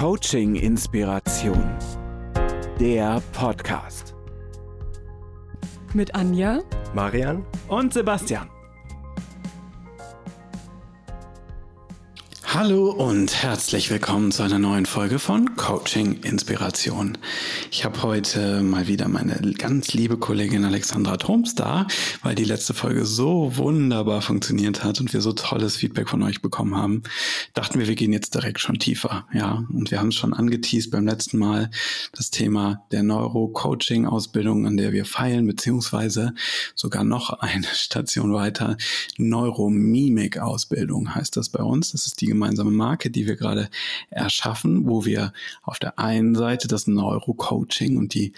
Coaching Inspiration. Der Podcast. Mit Anja, Marian und Sebastian. Hallo und herzlich willkommen zu einer neuen Folge von Coaching Inspiration. Ich habe heute mal wieder meine ganz liebe Kollegin Alexandra Thoms da, weil die letzte Folge so wunderbar funktioniert hat und wir so tolles Feedback von euch bekommen haben. Dachten wir, wir gehen jetzt direkt schon tiefer, ja. Und wir haben es schon angeteased beim letzten Mal das Thema der Neuro-Coaching-Ausbildung, an der wir feilen, beziehungsweise sogar noch eine Station weiter. Neuromimik-Ausbildung heißt das bei uns. Das ist die gemeinsame Marke, die wir gerade erschaffen, wo wir auf der einen Seite das Neurocoaching und die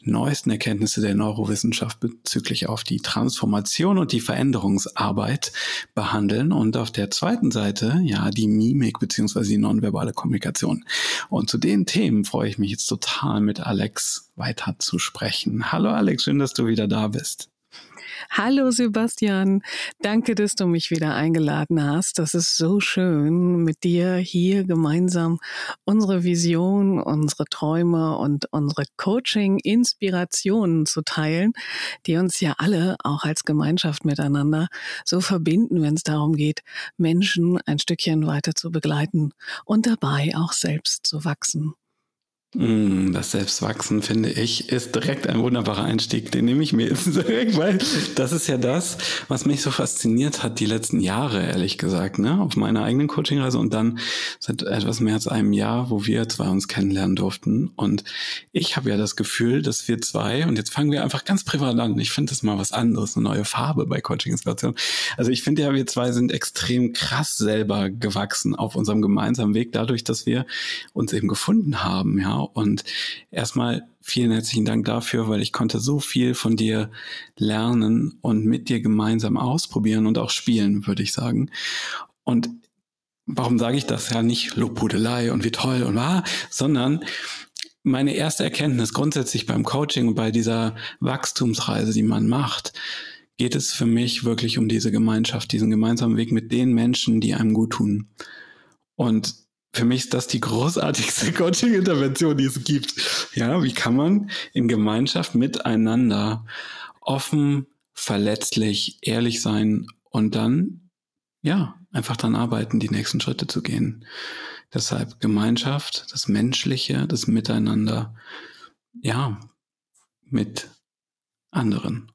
neuesten Erkenntnisse der Neurowissenschaft bezüglich auf die Transformation und die Veränderungsarbeit behandeln und auf der zweiten Seite ja die Mimik beziehungsweise die nonverbale Kommunikation. Und zu den Themen freue ich mich jetzt total mit Alex weiter zu sprechen. Hallo Alex, schön, dass du wieder da bist. Hallo Sebastian, danke, dass du mich wieder eingeladen hast. Das ist so schön, mit dir hier gemeinsam unsere Vision, unsere Träume und unsere Coaching-Inspirationen zu teilen, die uns ja alle auch als Gemeinschaft miteinander so verbinden, wenn es darum geht, Menschen ein Stückchen weiter zu begleiten und dabei auch selbst zu wachsen. Mm, das Selbstwachsen, finde ich, ist direkt ein wunderbarer Einstieg. Den nehme ich mir jetzt direkt, weil das ist ja das, was mich so fasziniert hat die letzten Jahre, ehrlich gesagt, ne? auf meiner eigenen Coachingreise und dann seit etwas mehr als einem Jahr, wo wir zwei uns kennenlernen durften. Und ich habe ja das Gefühl, dass wir zwei, und jetzt fangen wir einfach ganz privat an, ich finde das mal was anderes, eine neue Farbe bei Coaching-Inspiration. Also ich finde ja, wir zwei sind extrem krass selber gewachsen auf unserem gemeinsamen Weg, dadurch, dass wir uns eben gefunden haben, ja und erstmal vielen herzlichen Dank dafür, weil ich konnte so viel von dir lernen und mit dir gemeinsam ausprobieren und auch spielen, würde ich sagen. Und warum sage ich das? Ja, nicht Lobhudelei und wie toll und wahr, sondern meine erste Erkenntnis grundsätzlich beim Coaching und bei dieser Wachstumsreise, die man macht, geht es für mich wirklich um diese Gemeinschaft, diesen gemeinsamen Weg mit den Menschen, die einem gut tun. Und für mich ist das die großartigste Coaching-Intervention, die es gibt. Ja, wie kann man in Gemeinschaft miteinander offen, verletzlich, ehrlich sein und dann, ja, einfach dann arbeiten, die nächsten Schritte zu gehen. Deshalb Gemeinschaft, das Menschliche, das Miteinander, ja, mit anderen.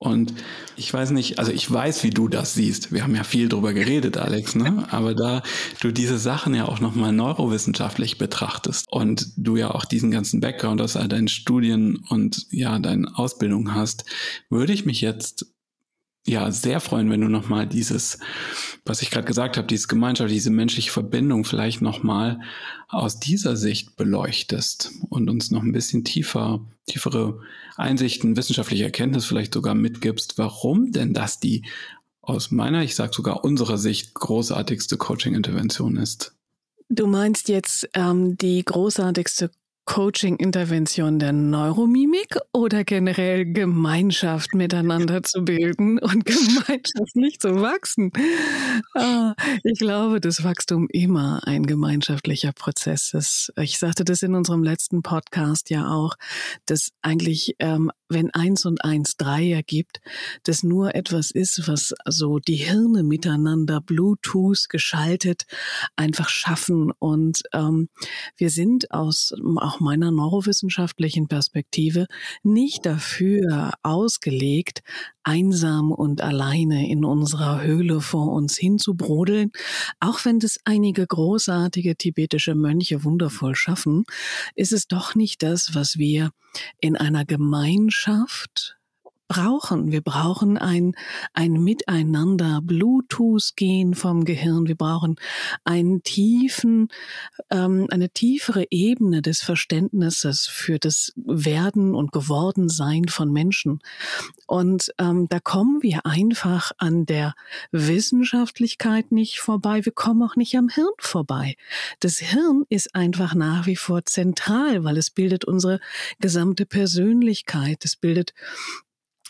Und ich weiß nicht, also ich weiß, wie du das siehst. Wir haben ja viel drüber geredet, Alex, ne? Aber da du diese Sachen ja auch nochmal neurowissenschaftlich betrachtest und du ja auch diesen ganzen Background aus all deinen Studien und ja, deine Ausbildung hast, würde ich mich jetzt ja sehr freuen, wenn du nochmal dieses, was ich gerade gesagt habe, dieses Gemeinschaft, diese menschliche Verbindung vielleicht nochmal aus dieser Sicht beleuchtest und uns noch ein bisschen tiefer, tiefere Einsichten, wissenschaftliche Erkenntnis vielleicht sogar mitgibst, warum denn das die aus meiner, ich sage sogar unserer Sicht großartigste Coaching-Intervention ist. Du meinst jetzt ähm, die großartigste Coaching-Intervention der Neuromimik oder generell Gemeinschaft miteinander zu bilden und Gemeinschaft nicht zu wachsen? Ah, ich glaube, dass Wachstum immer ein gemeinschaftlicher Prozess ist. Ich sagte das in unserem letzten Podcast ja auch, dass eigentlich, ähm, wenn eins und eins drei ergibt, das nur etwas ist, was so die Hirne miteinander Bluetooth geschaltet einfach schaffen. Und ähm, wir sind aus auch meiner neurowissenschaftlichen Perspektive nicht dafür ausgelegt, einsam und alleine in unserer Höhle vor uns hinzubrodeln, auch wenn das einige großartige tibetische Mönche wundervoll schaffen, ist es doch nicht das, was wir in einer Gemeinschaft brauchen. Wir brauchen ein, ein Miteinander, Bluetooth gehen vom Gehirn. Wir brauchen einen tiefen, ähm, eine tiefere Ebene des Verständnisses für das Werden und Gewordensein von Menschen. Und ähm, da kommen wir einfach an der Wissenschaftlichkeit nicht vorbei. Wir kommen auch nicht am Hirn vorbei. Das Hirn ist einfach nach wie vor zentral, weil es bildet unsere gesamte Persönlichkeit. Es bildet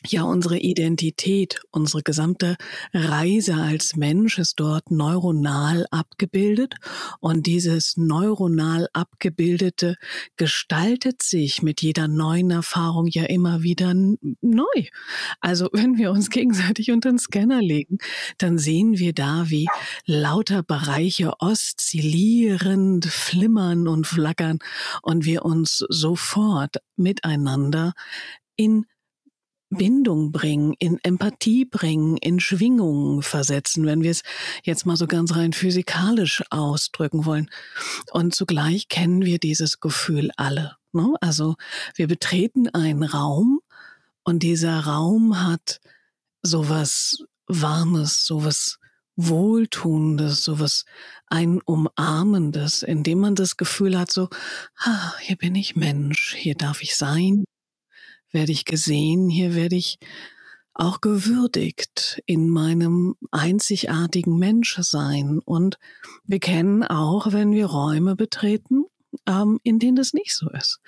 ja, unsere Identität, unsere gesamte Reise als Mensch ist dort neuronal abgebildet und dieses neuronal abgebildete gestaltet sich mit jeder neuen Erfahrung ja immer wieder neu. Also wenn wir uns gegenseitig unter den Scanner legen, dann sehen wir da, wie lauter Bereiche oszillierend flimmern und flackern und wir uns sofort miteinander in Bindung bringen, in Empathie bringen, in Schwingungen versetzen, wenn wir es jetzt mal so ganz rein physikalisch ausdrücken wollen. Und zugleich kennen wir dieses Gefühl alle. Ne? Also wir betreten einen Raum und dieser Raum hat sowas Warmes, sowas Wohltuendes, sowas ein Umarmendes, indem man das Gefühl hat, so, ah, hier bin ich Mensch, hier darf ich sein, werde ich gesehen, hier werde ich auch gewürdigt in meinem einzigartigen Menschsein. Und wir kennen auch, wenn wir Räume betreten, ähm, in denen das nicht so ist.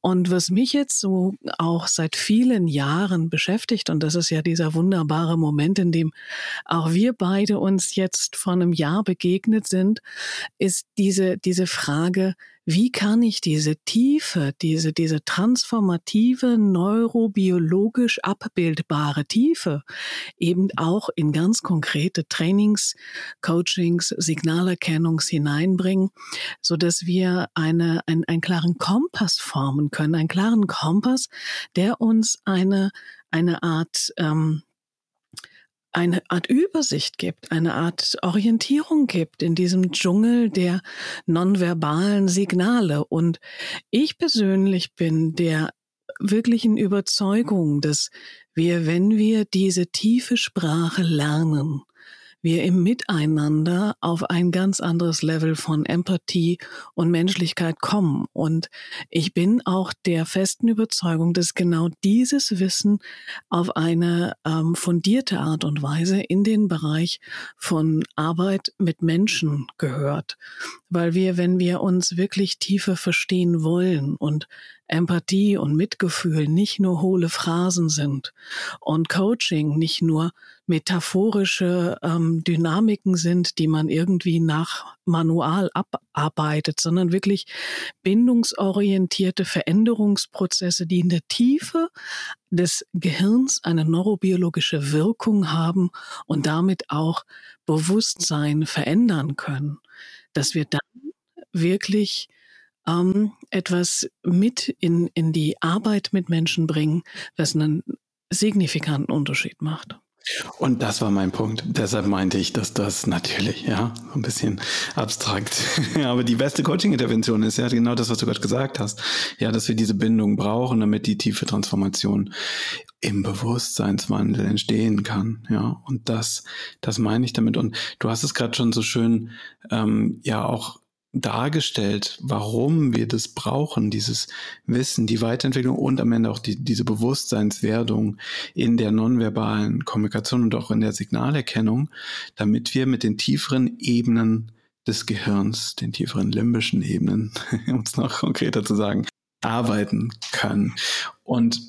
Und was mich jetzt so auch seit vielen Jahren beschäftigt, und das ist ja dieser wunderbare Moment, in dem auch wir beide uns jetzt vor einem Jahr begegnet sind, ist diese, diese Frage, wie kann ich diese Tiefe, diese, diese transformative, neurobiologisch abbildbare Tiefe eben auch in ganz konkrete Trainings, Coachings, Signalerkennungs hineinbringen, so dass wir eine, ein, einen klaren Kompass formen können, einen klaren Kompass, der uns eine, eine Art, ähm, eine Art Übersicht gibt, eine Art Orientierung gibt in diesem Dschungel der nonverbalen Signale. Und ich persönlich bin der wirklichen Überzeugung, dass wir, wenn wir diese tiefe Sprache lernen, wir im Miteinander auf ein ganz anderes Level von Empathie und Menschlichkeit kommen. Und ich bin auch der festen Überzeugung, dass genau dieses Wissen auf eine ähm, fundierte Art und Weise in den Bereich von Arbeit mit Menschen gehört. Weil wir, wenn wir uns wirklich tiefer verstehen wollen und Empathie und Mitgefühl nicht nur hohle Phrasen sind und Coaching nicht nur metaphorische ähm, Dynamiken sind, die man irgendwie nach Manual abarbeitet, sondern wirklich bindungsorientierte Veränderungsprozesse, die in der Tiefe des Gehirns eine neurobiologische Wirkung haben und damit auch Bewusstsein verändern können, dass wir dann wirklich ähm, etwas mit in, in die Arbeit mit Menschen bringen, was einen signifikanten Unterschied macht. Und das war mein Punkt. Deshalb meinte ich, dass das natürlich, ja, ein bisschen abstrakt. Aber die beste Coaching-Intervention ist ja genau das, was du gerade gesagt hast. Ja, dass wir diese Bindung brauchen, damit die tiefe Transformation im Bewusstseinswandel entstehen kann. Ja, und das, das meine ich damit. Und du hast es gerade schon so schön, ähm, ja, auch dargestellt, warum wir das brauchen, dieses Wissen, die Weiterentwicklung und am Ende auch die, diese Bewusstseinswerdung in der nonverbalen Kommunikation und auch in der Signalerkennung, damit wir mit den tieferen Ebenen des Gehirns, den tieferen limbischen Ebenen, um es noch konkreter zu sagen, arbeiten können. Und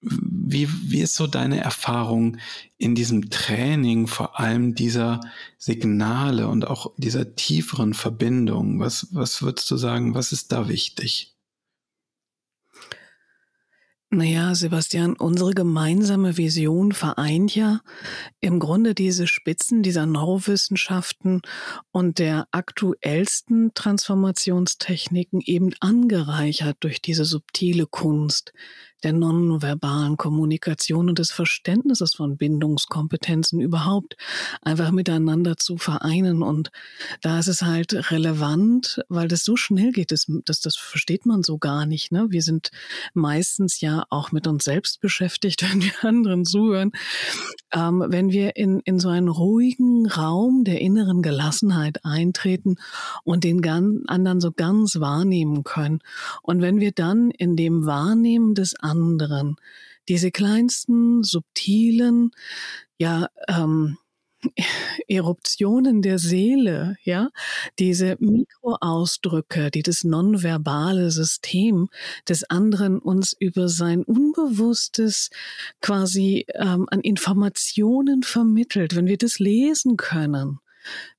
wie, wie ist so deine Erfahrung in diesem Training, vor allem dieser Signale und auch dieser tieferen Verbindung? Was, was würdest du sagen, was ist da wichtig? Naja, Sebastian, unsere gemeinsame Vision vereint ja im Grunde diese Spitzen dieser Neurowissenschaften und der aktuellsten Transformationstechniken eben angereichert durch diese subtile Kunst, der nonverbalen Kommunikation und des Verständnisses von Bindungskompetenzen überhaupt einfach miteinander zu vereinen. Und da ist es halt relevant, weil das so schnell geht, das, das, das versteht man so gar nicht. Ne? Wir sind meistens ja auch mit uns selbst beschäftigt, wenn wir anderen zuhören. Ähm, wenn wir in, in so einen ruhigen Raum der inneren Gelassenheit eintreten und den anderen so ganz wahrnehmen können. Und wenn wir dann in dem Wahrnehmen des anderen. Diese kleinsten, subtilen, ja, ähm, Eruptionen der Seele, ja, diese Mikroausdrücke, die das nonverbale System des anderen uns über sein Unbewusstes quasi ähm, an Informationen vermittelt, wenn wir das lesen können,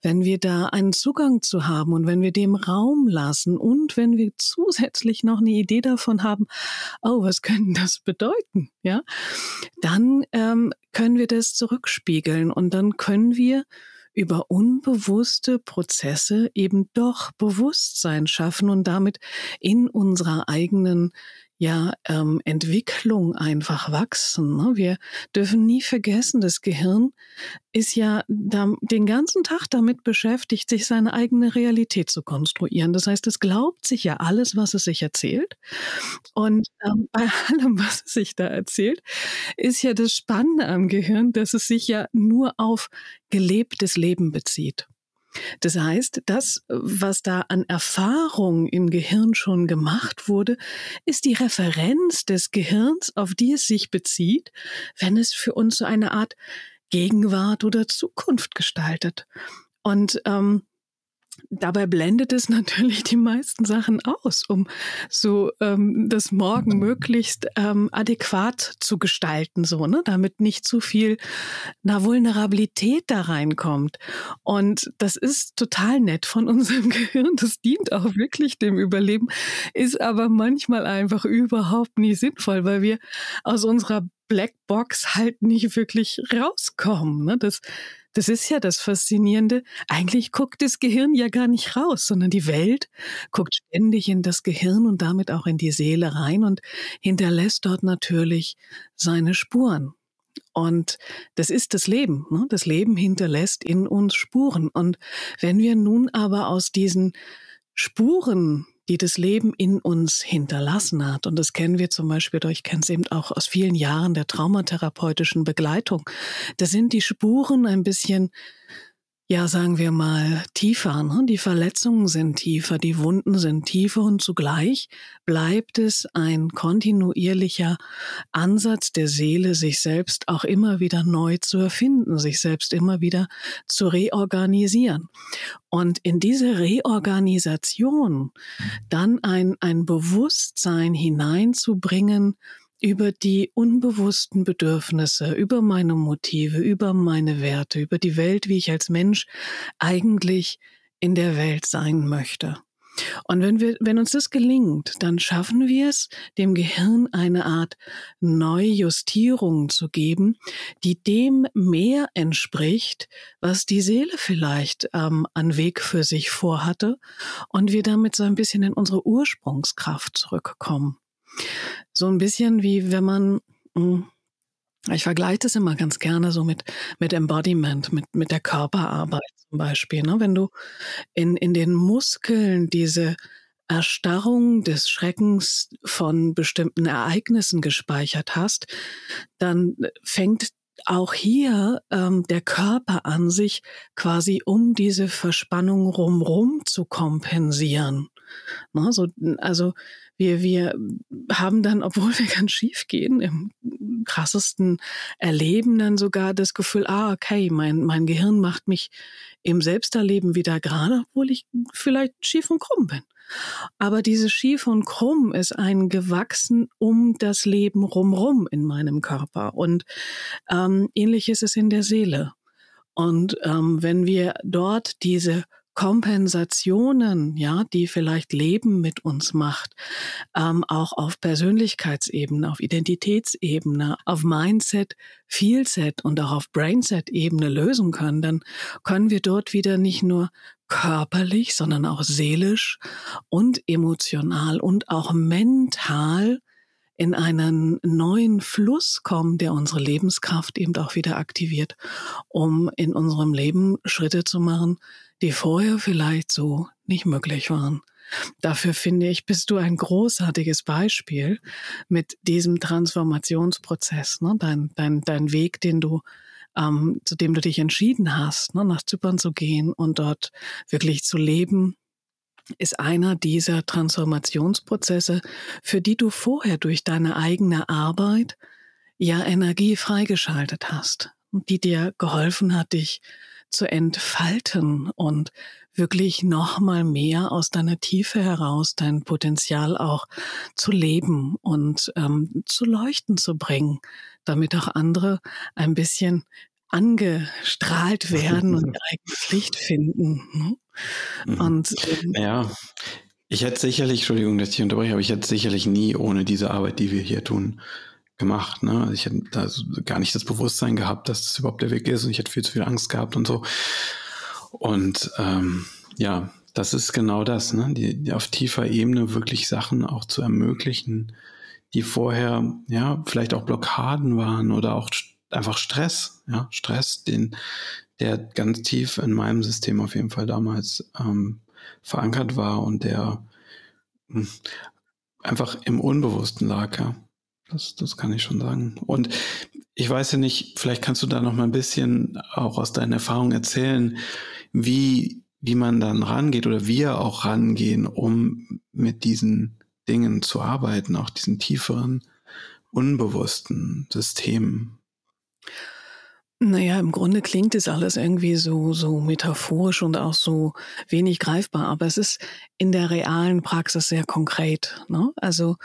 wenn wir da einen Zugang zu haben und wenn wir dem Raum lassen und wenn wir zusätzlich noch eine Idee davon haben, oh, was könnte das bedeuten, ja, dann ähm, können wir das zurückspiegeln und dann können wir über unbewusste Prozesse eben doch Bewusstsein schaffen und damit in unserer eigenen ja ähm, Entwicklung einfach wachsen. Ne? Wir dürfen nie vergessen, das Gehirn ist ja da, den ganzen Tag damit beschäftigt, sich seine eigene Realität zu konstruieren. Das heißt, es glaubt sich ja alles, was es sich erzählt. Und ähm, bei allem, was es sich da erzählt, ist ja das Spannende am Gehirn, dass es sich ja nur auf gelebtes Leben bezieht. Das heißt, das, was da an Erfahrung im Gehirn schon gemacht wurde, ist die Referenz des Gehirns, auf die es sich bezieht, wenn es für uns so eine Art Gegenwart oder Zukunft gestaltet. Und ähm, Dabei blendet es natürlich die meisten Sachen aus, um so ähm, das Morgen möglichst ähm, adäquat zu gestalten, so, ne, damit nicht zu viel na, Vulnerabilität da reinkommt. Und das ist total nett von unserem Gehirn. Das dient auch wirklich dem Überleben, ist aber manchmal einfach überhaupt nicht sinnvoll, weil wir aus unserer Blackbox halt nicht wirklich rauskommen. Ne? Das das ist ja das Faszinierende. Eigentlich guckt das Gehirn ja gar nicht raus, sondern die Welt guckt ständig in das Gehirn und damit auch in die Seele rein und hinterlässt dort natürlich seine Spuren. Und das ist das Leben. Ne? Das Leben hinterlässt in uns Spuren. Und wenn wir nun aber aus diesen Spuren die das Leben in uns hinterlassen hat. Und das kennen wir zum Beispiel, ich kenne es eben auch aus vielen Jahren der traumatherapeutischen Begleitung. Da sind die Spuren ein bisschen ja, sagen wir mal, tiefer. Ne? Die Verletzungen sind tiefer, die Wunden sind tiefer und zugleich bleibt es ein kontinuierlicher Ansatz der Seele, sich selbst auch immer wieder neu zu erfinden, sich selbst immer wieder zu reorganisieren. Und in diese Reorganisation dann ein, ein Bewusstsein hineinzubringen, über die unbewussten Bedürfnisse, über meine Motive, über meine Werte, über die Welt, wie ich als Mensch eigentlich in der Welt sein möchte. Und wenn wir, wenn uns das gelingt, dann schaffen wir es, dem Gehirn eine Art Neujustierung zu geben, die dem mehr entspricht, was die Seele vielleicht ähm, an Weg für sich vorhatte, und wir damit so ein bisschen in unsere Ursprungskraft zurückkommen. So ein bisschen wie wenn man, hm, ich vergleiche das immer ganz gerne so mit, mit Embodiment, mit, mit der Körperarbeit zum Beispiel. Ne? Wenn du in, in den Muskeln diese Erstarrung des Schreckens von bestimmten Ereignissen gespeichert hast, dann fängt auch hier ähm, der Körper an, sich quasi um diese Verspannung rumrum zu kompensieren. Ne, so, also wir, wir haben dann, obwohl wir ganz schief gehen, im krassesten Erleben dann sogar das Gefühl, ah, okay, mein, mein Gehirn macht mich im Selbsterleben wieder gerade, obwohl ich vielleicht schief und krumm bin. Aber dieses Schief und Krumm ist ein gewachsen um das Leben rumrum in meinem Körper. Und ähm, ähnlich ist es in der Seele. Und ähm, wenn wir dort diese Kompensationen, ja, die vielleicht Leben mit uns macht, ähm, auch auf Persönlichkeitsebene, auf Identitätsebene, auf Mindset, Feelset und auch auf Brainset-Ebene lösen können, dann können wir dort wieder nicht nur körperlich, sondern auch seelisch und emotional und auch mental in einen neuen Fluss kommen, der unsere Lebenskraft eben auch wieder aktiviert, um in unserem Leben Schritte zu machen, die vorher vielleicht so nicht möglich waren. Dafür finde ich, bist du ein großartiges Beispiel mit diesem Transformationsprozess, ne? dein, dein, dein Weg, den du ähm, zu dem du dich entschieden hast, ne? nach Zypern zu gehen und dort wirklich zu leben, ist einer dieser Transformationsprozesse, für die du vorher durch deine eigene Arbeit ja Energie freigeschaltet hast. die dir geholfen hat, dich zu entfalten und wirklich noch mal mehr aus deiner Tiefe heraus dein Potenzial auch zu leben und ähm, zu leuchten zu bringen, damit auch andere ein bisschen angestrahlt werden und ihr eigenes Licht finden. Ne? Mhm. Und ähm, ja, ich hätte sicherlich, Entschuldigung, dass ich unterbreche, aber ich hätte sicherlich nie ohne diese Arbeit, die wir hier tun, gemacht. Ne? Also ich hätte da gar nicht das Bewusstsein gehabt, dass das überhaupt der Weg ist und ich hätte viel zu viel Angst gehabt und so. Und ähm, ja, das ist genau das, ne? Die, die auf tiefer Ebene wirklich Sachen auch zu ermöglichen, die vorher ja vielleicht auch Blockaden waren oder auch einfach Stress, ja, Stress, den der ganz tief in meinem System auf jeden Fall damals ähm, verankert war und der mh, hm, einfach im Unbewussten lag, ja. Das, das kann ich schon sagen. Und ich weiß ja nicht, vielleicht kannst du da noch mal ein bisschen auch aus deinen Erfahrungen erzählen, wie, wie man dann rangeht oder wir auch rangehen, um mit diesen Dingen zu arbeiten, auch diesen tieferen, unbewussten Systemen. Naja, im Grunde klingt es alles irgendwie so, so metaphorisch und auch so wenig greifbar, aber es ist in der realen Praxis sehr konkret. Ne? Also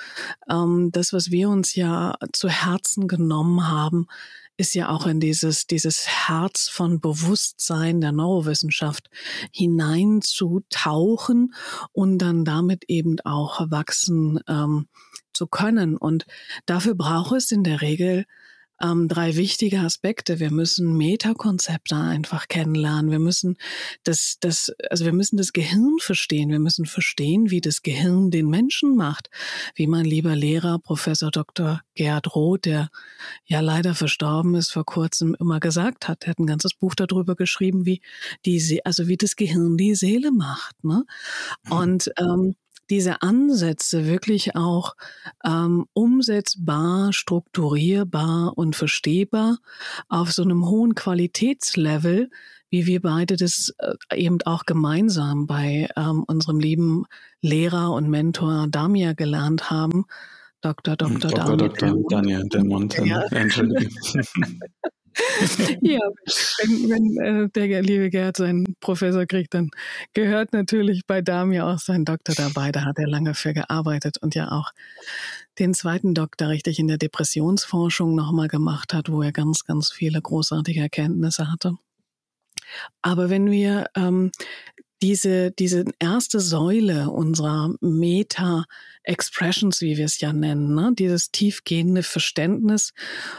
ähm, das, was wir uns ja zu Herzen genommen haben, ist ja auch in dieses, dieses Herz von Bewusstsein der Neurowissenschaft hineinzutauchen und dann damit eben auch wachsen ähm, zu können. Und dafür braucht es in der Regel ähm, drei wichtige Aspekte. Wir müssen Metakonzepte einfach kennenlernen. Wir müssen das, das, also wir müssen das Gehirn verstehen. Wir müssen verstehen, wie das Gehirn den Menschen macht. Wie mein lieber Lehrer, Professor Dr. Gerhard Roth, der ja leider verstorben ist, vor kurzem immer gesagt hat. Er hat ein ganzes Buch darüber geschrieben, wie die, also wie das Gehirn die Seele macht. Ne? Mhm. Und ähm, diese Ansätze wirklich auch ähm, umsetzbar, strukturierbar und verstehbar auf so einem hohen Qualitätslevel, wie wir beide das äh, eben auch gemeinsam bei ähm, unserem lieben Lehrer und Mentor Damia gelernt haben. Dr. Dr. Dr. Dr. Daniel Delmont. Ja. Entschuldigung. ja, wenn, wenn äh, der liebe Gerd seinen Professor kriegt, dann gehört natürlich bei Damir auch sein Doktor dabei. Da hat er lange für gearbeitet und ja auch den zweiten Doktor richtig in der Depressionsforschung nochmal gemacht hat, wo er ganz, ganz viele großartige Erkenntnisse hatte. Aber wenn wir ähm, diese, diese erste Säule unserer Meta-Expressions, wie wir es ja nennen, ne? dieses tiefgehende Verständnis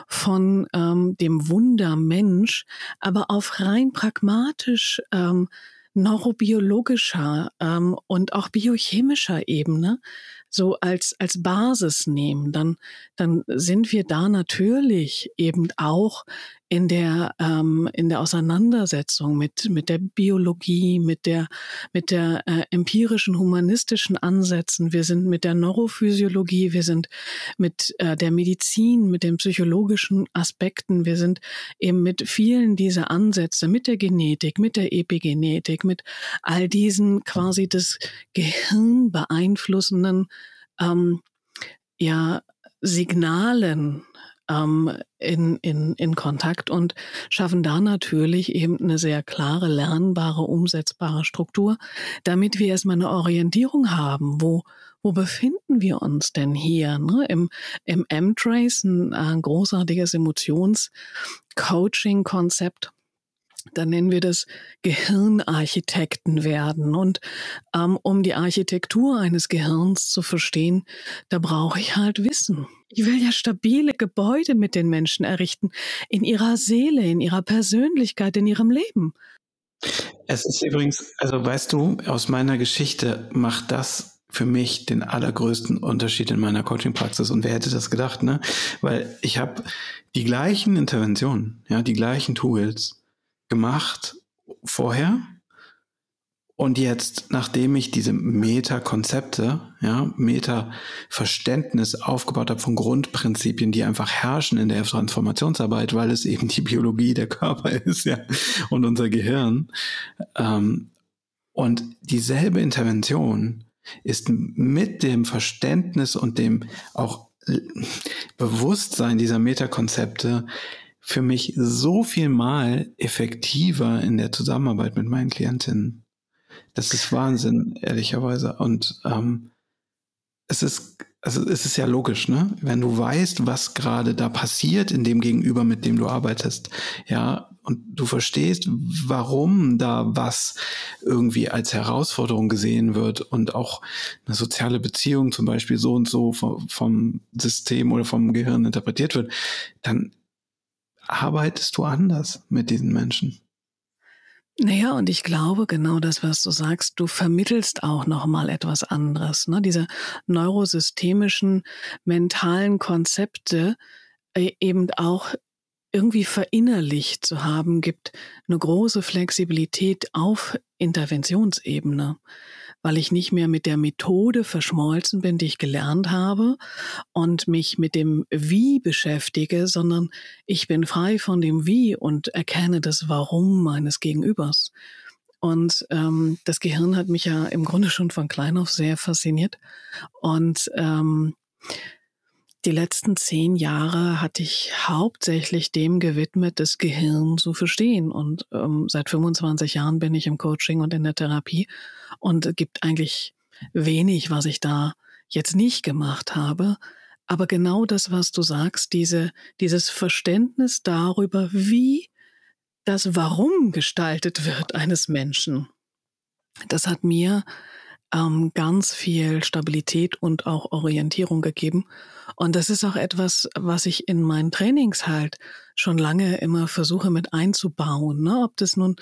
von ähm, dem Wunder Mensch, aber auf rein pragmatisch ähm, neurobiologischer ähm, und auch biochemischer Ebene so als, als Basis nehmen, dann, dann sind wir da natürlich eben auch in der, ähm, in der Auseinandersetzung mit, mit der Biologie, mit der, mit der äh, empirischen, humanistischen Ansätzen. Wir sind mit der Neurophysiologie, wir sind mit äh, der Medizin, mit den psychologischen Aspekten, wir sind eben mit vielen dieser Ansätze, mit der Genetik, mit der Epigenetik, mit all diesen quasi das Gehirn beeinflussenden ähm, ja, Signalen ähm, in, in, in Kontakt und schaffen da natürlich eben eine sehr klare, lernbare, umsetzbare Struktur, damit wir erstmal eine Orientierung haben, wo, wo befinden wir uns denn hier? Ne? Im, im M-Trace, ein, ein großartiges Emotions-Coaching-Konzept, dann nennen wir das Gehirnarchitekten werden. Und ähm, um die Architektur eines Gehirns zu verstehen, da brauche ich halt Wissen. Ich will ja stabile Gebäude mit den Menschen errichten, in ihrer Seele, in ihrer Persönlichkeit, in ihrem Leben. Es ist übrigens, also weißt du, aus meiner Geschichte macht das für mich den allergrößten Unterschied in meiner Coaching-Praxis. Und wer hätte das gedacht, ne? Weil ich habe die gleichen Interventionen, ja, die gleichen Tools, gemacht vorher. Und jetzt, nachdem ich diese Meta-Konzepte, ja, Meta-Verständnis aufgebaut habe von Grundprinzipien, die einfach herrschen in der Transformationsarbeit, weil es eben die Biologie der Körper ist, ja, und unser Gehirn. Ähm, und dieselbe Intervention ist mit dem Verständnis und dem auch Bewusstsein dieser Metakonzepte für mich so viel mal effektiver in der Zusammenarbeit mit meinen Klientinnen. Das ist Wahnsinn, ehrlicherweise. Und ähm, es ist, also es ist ja logisch, ne? Wenn du weißt, was gerade da passiert in dem Gegenüber, mit dem du arbeitest, ja, und du verstehst, warum da was irgendwie als Herausforderung gesehen wird und auch eine soziale Beziehung zum Beispiel so und so vom, System oder vom Gehirn interpretiert wird, dann arbeitest du anders mit diesen Menschen. Naja, und ich glaube, genau das, was du sagst, du vermittelst auch nochmal etwas anderes. Ne? Diese neurosystemischen, mentalen Konzepte äh, eben auch irgendwie verinnerlicht zu haben, gibt eine große Flexibilität auf Interventionsebene weil ich nicht mehr mit der Methode verschmolzen bin, die ich gelernt habe und mich mit dem Wie beschäftige, sondern ich bin frei von dem Wie und erkenne das Warum meines Gegenübers. Und ähm, das Gehirn hat mich ja im Grunde schon von klein auf sehr fasziniert. Und ähm, die letzten zehn Jahre hatte ich hauptsächlich dem gewidmet, das Gehirn zu verstehen. Und ähm, seit 25 Jahren bin ich im Coaching und in der Therapie und gibt eigentlich wenig, was ich da jetzt nicht gemacht habe. Aber genau das, was du sagst, diese, dieses Verständnis darüber, wie das Warum gestaltet wird eines Menschen, das hat mir ähm, ganz viel Stabilität und auch Orientierung gegeben. Und das ist auch etwas, was ich in meinen Trainings halt schon lange immer versuche mit einzubauen. Ne? Ob das nun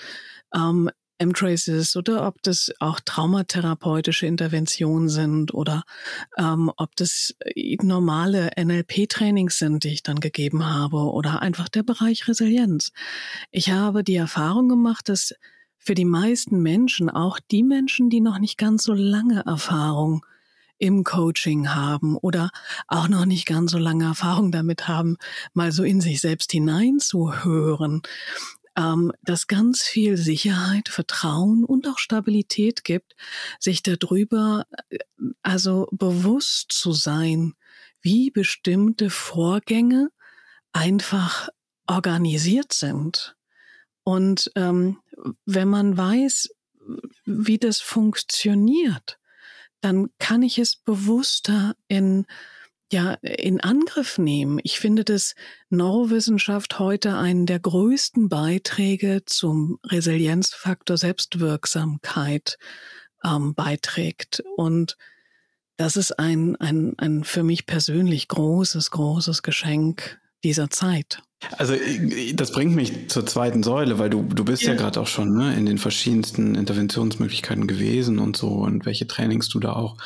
ähm, M-Trace ist oder ob das auch traumatherapeutische Interventionen sind oder ähm, ob das äh, normale NLP-Trainings sind, die ich dann gegeben habe oder einfach der Bereich Resilienz. Ich habe die Erfahrung gemacht, dass für die meisten Menschen, auch die Menschen, die noch nicht ganz so lange Erfahrung im Coaching haben oder auch noch nicht ganz so lange Erfahrung damit haben, mal so in sich selbst hineinzuhören, ähm, dass ganz viel Sicherheit, Vertrauen und auch Stabilität gibt, sich darüber äh, also bewusst zu sein, wie bestimmte Vorgänge einfach organisiert sind. Und ähm, wenn man weiß, wie das funktioniert, dann kann ich es bewusster in ja, in Angriff nehmen. Ich finde, dass Neurowissenschaft heute einen der größten Beiträge zum Resilienzfaktor Selbstwirksamkeit ähm, beiträgt. Und das ist ein, ein, ein für mich persönlich großes, großes Geschenk dieser Zeit. Also das bringt mich zur zweiten Säule, weil du, du bist ja, ja gerade auch schon ne, in den verschiedensten Interventionsmöglichkeiten gewesen und so und welche Trainings du da auch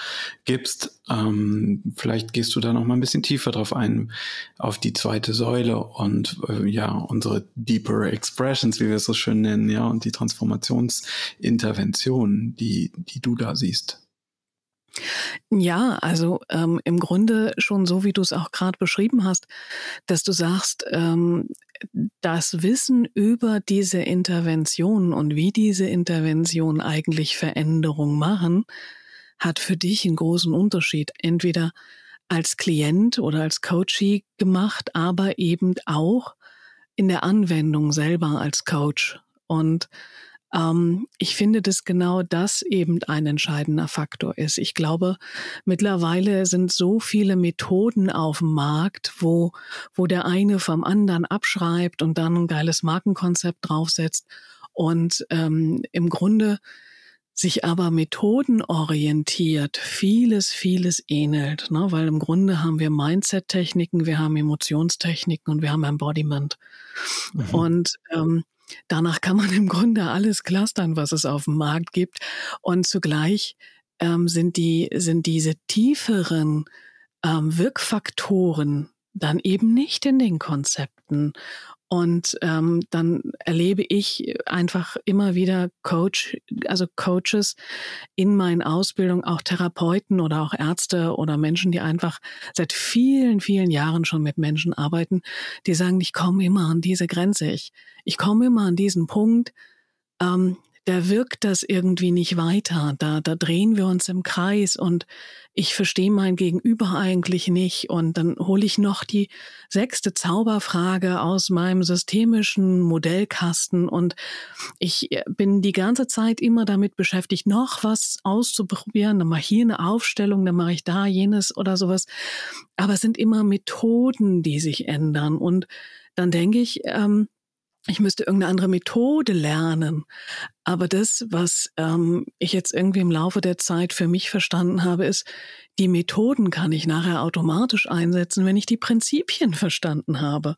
gibst. Ähm, vielleicht gehst du da noch mal ein bisschen tiefer drauf ein, auf die zweite Säule und äh, ja, unsere Deeper Expressions, wie wir es so schön nennen, ja, und die Transformationsintervention, die, die du da siehst. Ja, also ähm, im Grunde schon so, wie du es auch gerade beschrieben hast, dass du sagst, ähm, das Wissen über diese Intervention und wie diese Interventionen eigentlich Veränderung machen, hat für dich einen großen Unterschied. Entweder als Klient oder als Coachee gemacht, aber eben auch in der Anwendung selber als Coach. Und ich finde, dass genau das eben ein entscheidender Faktor ist. Ich glaube, mittlerweile sind so viele Methoden auf dem Markt, wo, wo der eine vom anderen abschreibt und dann ein geiles Markenkonzept draufsetzt und ähm, im Grunde sich aber methodenorientiert vieles, vieles ähnelt, ne? weil im Grunde haben wir Mindset-Techniken, wir haben Emotionstechniken und wir haben Embodiment. Mhm. Und ähm, Danach kann man im Grunde alles clustern, was es auf dem Markt gibt. Und zugleich ähm, sind, die, sind diese tieferen ähm, Wirkfaktoren dann eben nicht in den Konzepten. Und ähm, dann erlebe ich einfach immer wieder Coach, also Coaches in meinen Ausbildungen, auch Therapeuten oder auch Ärzte oder Menschen, die einfach seit vielen, vielen Jahren schon mit Menschen arbeiten, die sagen, ich komme immer an diese Grenze, ich, ich komme immer an diesen Punkt, ähm, da wirkt das irgendwie nicht weiter. Da, da drehen wir uns im Kreis und ich verstehe mein Gegenüber eigentlich nicht. Und dann hole ich noch die sechste Zauberfrage aus meinem systemischen Modellkasten und ich äh, bin die ganze Zeit immer damit beschäftigt, noch was auszuprobieren. Dann mache ich hier eine Aufstellung, dann mache ich da jenes oder sowas. Aber es sind immer Methoden, die sich ändern. Und dann denke ich, ähm, ich müsste irgendeine andere Methode lernen. Aber das, was ähm, ich jetzt irgendwie im Laufe der Zeit für mich verstanden habe, ist, die Methoden kann ich nachher automatisch einsetzen, wenn ich die Prinzipien verstanden habe.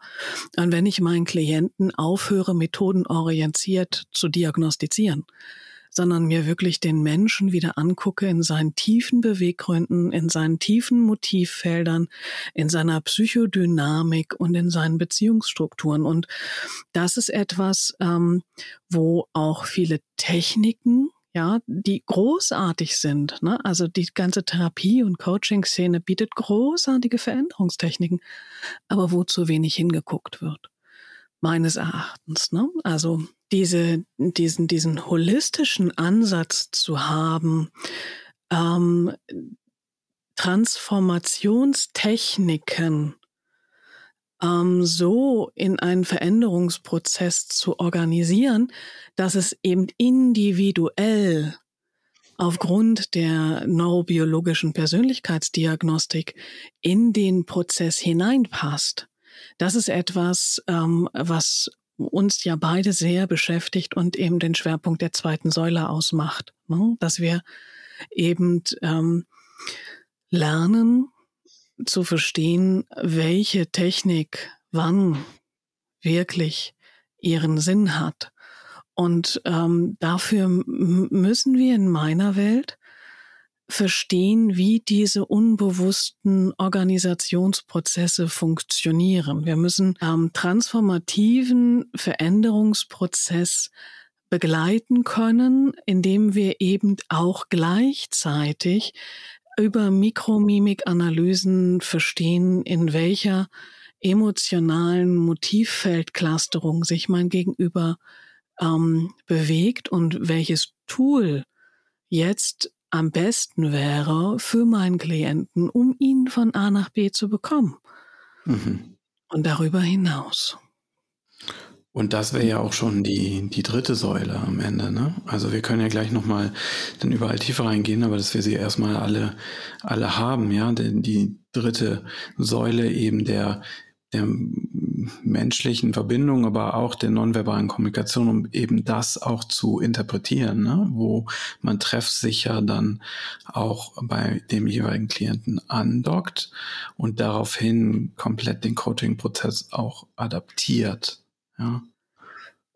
Und wenn ich meinen Klienten aufhöre, methodenorientiert zu diagnostizieren sondern mir wirklich den Menschen wieder angucke in seinen tiefen Beweggründen, in seinen tiefen Motivfeldern, in seiner Psychodynamik und in seinen Beziehungsstrukturen. Und das ist etwas, ähm, wo auch viele Techniken ja, die großartig sind. Ne? Also die ganze Therapie- und Coaching-Szene bietet großartige Veränderungstechniken, aber wo zu wenig hingeguckt wird, meines Erachtens. Ne? Also diese, diesen, diesen holistischen Ansatz zu haben, ähm, Transformationstechniken ähm, so in einen Veränderungsprozess zu organisieren, dass es eben individuell aufgrund der neurobiologischen Persönlichkeitsdiagnostik in den Prozess hineinpasst. Das ist etwas, ähm, was uns ja beide sehr beschäftigt und eben den Schwerpunkt der zweiten Säule ausmacht, ne? dass wir eben ähm, lernen zu verstehen, welche Technik wann wirklich ihren Sinn hat. Und ähm, dafür müssen wir in meiner Welt verstehen, wie diese unbewussten Organisationsprozesse funktionieren. Wir müssen ähm, transformativen Veränderungsprozess begleiten können, indem wir eben auch gleichzeitig über Mikromimikanalysen verstehen, in welcher emotionalen Motivfeldclusterung sich mein Gegenüber ähm, bewegt und welches Tool jetzt am besten wäre für meinen Klienten, um ihn von A nach B zu bekommen. Mhm. Und darüber hinaus. Und das wäre ja auch schon die, die dritte Säule am Ende. Ne? Also wir können ja gleich nochmal dann überall tiefer reingehen, aber dass wir sie erstmal alle, alle haben, ja. Denn die dritte Säule eben der, der menschlichen Verbindung, aber auch der nonverbalen Kommunikation, um eben das auch zu interpretieren, ne? wo man treffsicher dann auch bei dem jeweiligen Klienten andockt und daraufhin komplett den Coaching-Prozess auch adaptiert. Ja.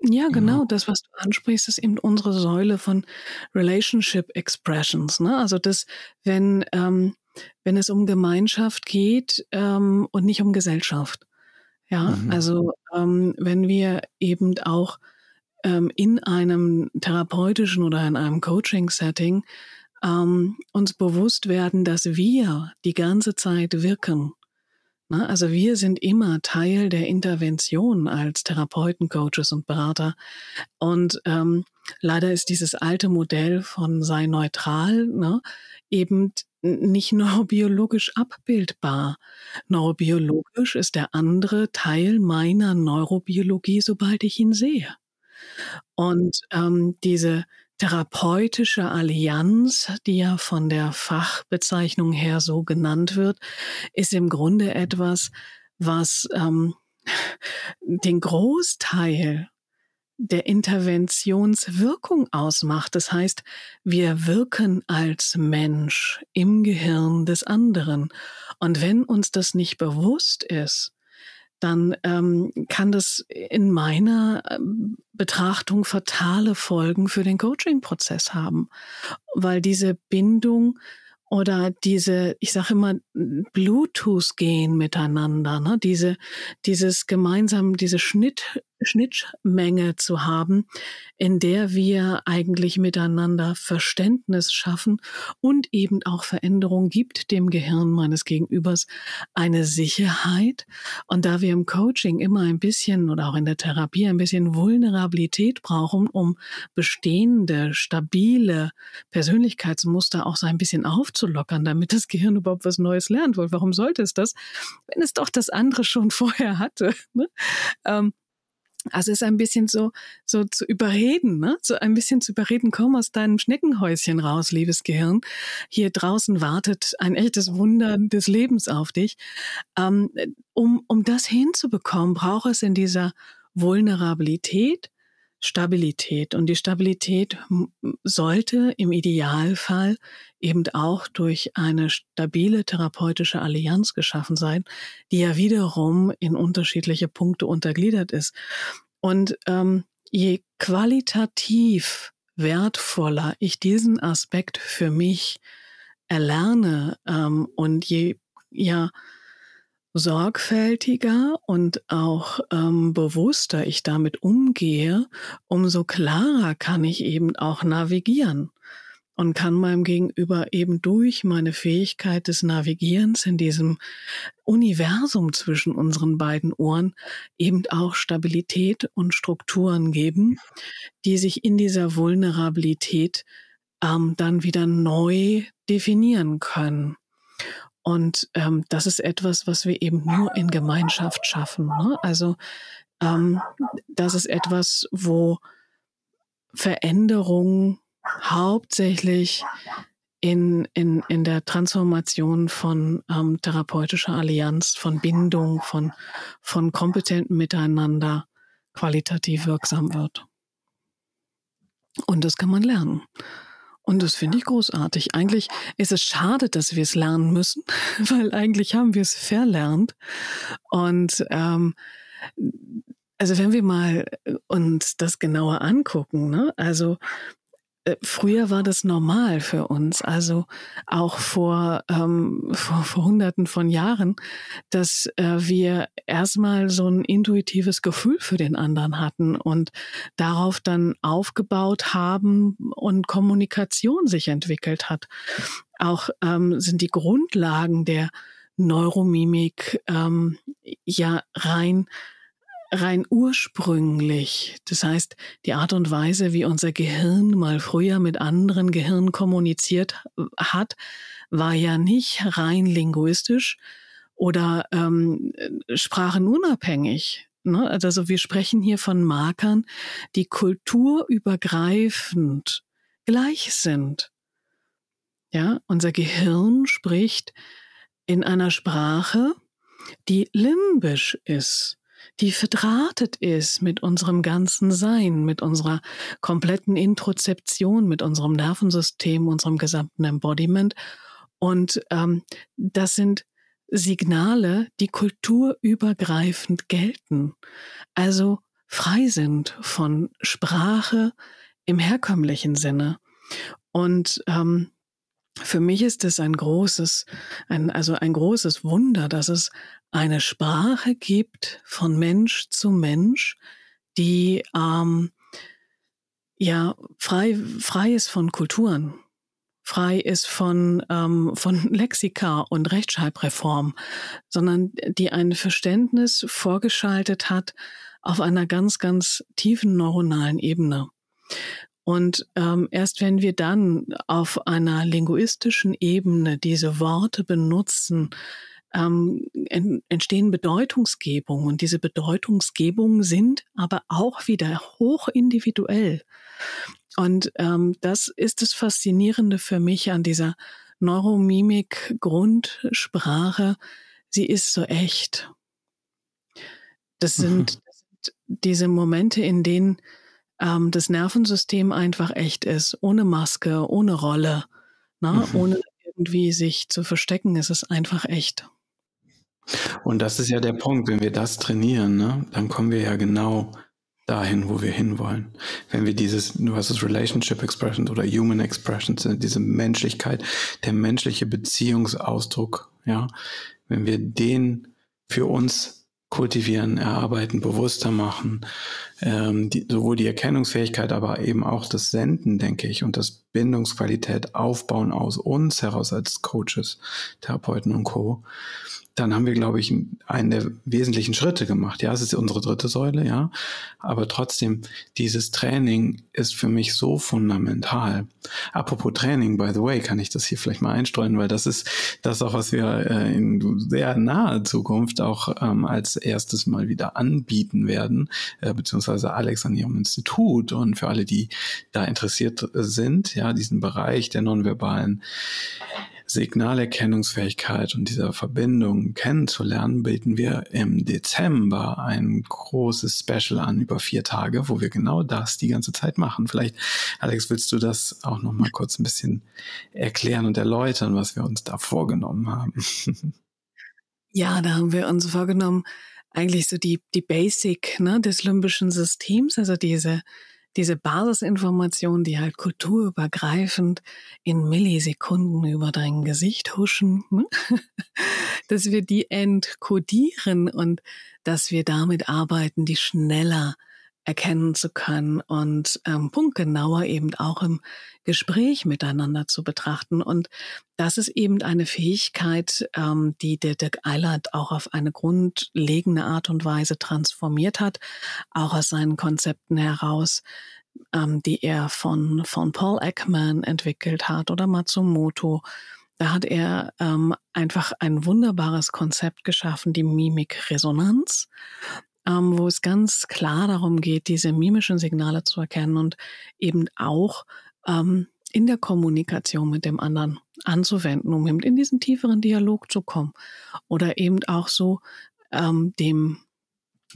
Ja, genau. Das, was du ansprichst, ist eben unsere Säule von Relationship Expressions. Ne? Also das, wenn ähm, wenn es um Gemeinschaft geht ähm, und nicht um Gesellschaft. Ja, mhm. also ähm, wenn wir eben auch ähm, in einem therapeutischen oder in einem Coaching-Setting ähm, uns bewusst werden, dass wir die ganze Zeit wirken. Na, also wir sind immer Teil der Intervention als Therapeuten, Coaches und Berater. Und ähm, leider ist dieses alte Modell von sei neutral ne, eben nicht neurobiologisch abbildbar. Neurobiologisch ist der andere Teil meiner Neurobiologie, sobald ich ihn sehe. Und ähm, diese therapeutische Allianz, die ja von der Fachbezeichnung her so genannt wird, ist im Grunde etwas, was ähm, den Großteil der Interventionswirkung ausmacht. Das heißt, wir wirken als Mensch im Gehirn des anderen. Und wenn uns das nicht bewusst ist, dann ähm, kann das in meiner ähm, Betrachtung fatale Folgen für den Coaching-Prozess haben, weil diese Bindung oder diese, ich sage immer, Bluetooth gehen miteinander, ne? diese, dieses gemeinsam, diese Schnitt, Schnittmenge zu haben, in der wir eigentlich miteinander Verständnis schaffen und eben auch Veränderung gibt dem Gehirn meines Gegenübers eine Sicherheit. Und da wir im Coaching immer ein bisschen oder auch in der Therapie ein bisschen Vulnerabilität brauchen, um bestehende, stabile Persönlichkeitsmuster auch so ein bisschen aufzulockern, damit das Gehirn überhaupt was Neues lernt. Weil warum sollte es das, wenn es doch das andere schon vorher hatte? Ne? Ähm, also es ist ein bisschen so, so zu überreden, ne? So ein bisschen zu überreden, komm aus deinem Schneckenhäuschen raus, liebes Gehirn. Hier draußen wartet ein echtes Wunder des Lebens auf dich. Ähm, um, um das hinzubekommen, braucht es in dieser Vulnerabilität Stabilität. Und die Stabilität sollte im Idealfall eben auch durch eine stabile therapeutische Allianz geschaffen sein, die ja wiederum in unterschiedliche Punkte untergliedert ist. Und ähm, je qualitativ wertvoller ich diesen Aspekt für mich erlerne ähm, und je ja sorgfältiger und auch ähm, bewusster ich damit umgehe, umso klarer kann ich eben auch navigieren und kann meinem Gegenüber eben durch meine Fähigkeit des Navigierens in diesem Universum zwischen unseren beiden Ohren eben auch Stabilität und Strukturen geben, die sich in dieser Vulnerabilität ähm, dann wieder neu definieren können. Und ähm, das ist etwas, was wir eben nur in Gemeinschaft schaffen. Ne? Also ähm, das ist etwas, wo Veränderung hauptsächlich in, in, in der Transformation von ähm, therapeutischer Allianz, von Bindung, von, von kompetentem Miteinander qualitativ wirksam wird. Und das kann man lernen. Und das finde ich großartig. Eigentlich ist es schade, dass wir es lernen müssen, weil eigentlich haben wir es verlernt. Und ähm, also wenn wir mal uns das genauer angucken, ne? also äh, früher war das normal für uns, also auch vor, ähm, vor, vor Hunderten von Jahren, dass äh, wir erstmal so ein intuitives Gefühl für den anderen hatten und darauf dann aufgebaut haben und Kommunikation sich entwickelt hat. Auch ähm, sind die Grundlagen der Neuromimik ähm, ja rein rein ursprünglich. Das heißt, die Art und Weise, wie unser Gehirn mal früher mit anderen Gehirnen kommuniziert hat, war ja nicht rein linguistisch oder ähm, sprachenunabhängig. Ne? Also wir sprechen hier von Markern, die kulturübergreifend gleich sind. Ja, unser Gehirn spricht in einer Sprache, die limbisch ist die verdrahtet ist mit unserem ganzen Sein, mit unserer kompletten Introzeption, mit unserem Nervensystem, unserem gesamten Embodiment. Und ähm, das sind Signale, die kulturübergreifend gelten, also frei sind von Sprache im herkömmlichen Sinne. Und ähm, für mich ist es ein großes, ein, also ein großes Wunder, dass es eine Sprache gibt von Mensch zu Mensch, die ähm, ja frei, frei ist von Kulturen, frei ist von, ähm, von Lexika und Rechtschreibreform, sondern die ein Verständnis vorgeschaltet hat auf einer ganz, ganz tiefen neuronalen Ebene. Und ähm, erst wenn wir dann auf einer linguistischen Ebene diese Worte benutzen, ähm, entstehen Bedeutungsgebungen. Und diese Bedeutungsgebungen sind aber auch wieder hoch individuell. Und ähm, das ist das Faszinierende für mich an dieser Neuromimik-Grundsprache. Sie ist so echt. Das sind, das sind diese Momente, in denen ähm, das Nervensystem einfach echt ist, ohne Maske, ohne Rolle, na, ne? mhm. ohne irgendwie sich zu verstecken, ist es einfach echt. Und das ist ja der Punkt, wenn wir das trainieren, ne, dann kommen wir ja genau dahin, wo wir hinwollen. Wenn wir dieses, du hast es Relationship Expressions oder Human Expressions, diese Menschlichkeit, der menschliche Beziehungsausdruck, ja, wenn wir den für uns kultivieren, erarbeiten, bewusster machen. Ähm, die, sowohl die Erkennungsfähigkeit, aber eben auch das Senden, denke ich, und das Bindungsqualität aufbauen aus uns heraus als Coaches, Therapeuten und Co dann haben wir, glaube ich, einen der wesentlichen Schritte gemacht. Ja, es ist unsere dritte Säule, ja. Aber trotzdem, dieses Training ist für mich so fundamental. Apropos Training, by the way, kann ich das hier vielleicht mal einstreuen, weil das ist das auch, was wir äh, in sehr naher Zukunft auch ähm, als erstes mal wieder anbieten werden, äh, beziehungsweise Alex an ihrem Institut und für alle, die da interessiert sind, ja, diesen Bereich der nonverbalen Signalerkennungsfähigkeit und dieser Verbindung kennenzulernen, bieten wir im Dezember ein großes Special an über vier Tage, wo wir genau das die ganze Zeit machen. Vielleicht, Alex, willst du das auch noch mal kurz ein bisschen erklären und erläutern, was wir uns da vorgenommen haben? Ja, da haben wir uns vorgenommen, eigentlich so die, die Basic ne, des limbischen Systems, also diese diese Basisinformationen, die halt kulturübergreifend in Millisekunden über dein Gesicht huschen, ne? dass wir die entkodieren und dass wir damit arbeiten, die schneller erkennen zu können und ähm, punktgenauer eben auch im Gespräch miteinander zu betrachten. Und das ist eben eine Fähigkeit, ähm, die der Dirk Eilert auch auf eine grundlegende Art und Weise transformiert hat, auch aus seinen Konzepten heraus, ähm, die er von, von Paul Ekman entwickelt hat oder Matsumoto. Da hat er ähm, einfach ein wunderbares Konzept geschaffen, die Mimikresonanz ähm, wo es ganz klar darum geht, diese mimischen Signale zu erkennen und eben auch ähm, in der Kommunikation mit dem anderen anzuwenden, um eben in diesen tieferen Dialog zu kommen. Oder eben auch so ähm, dem,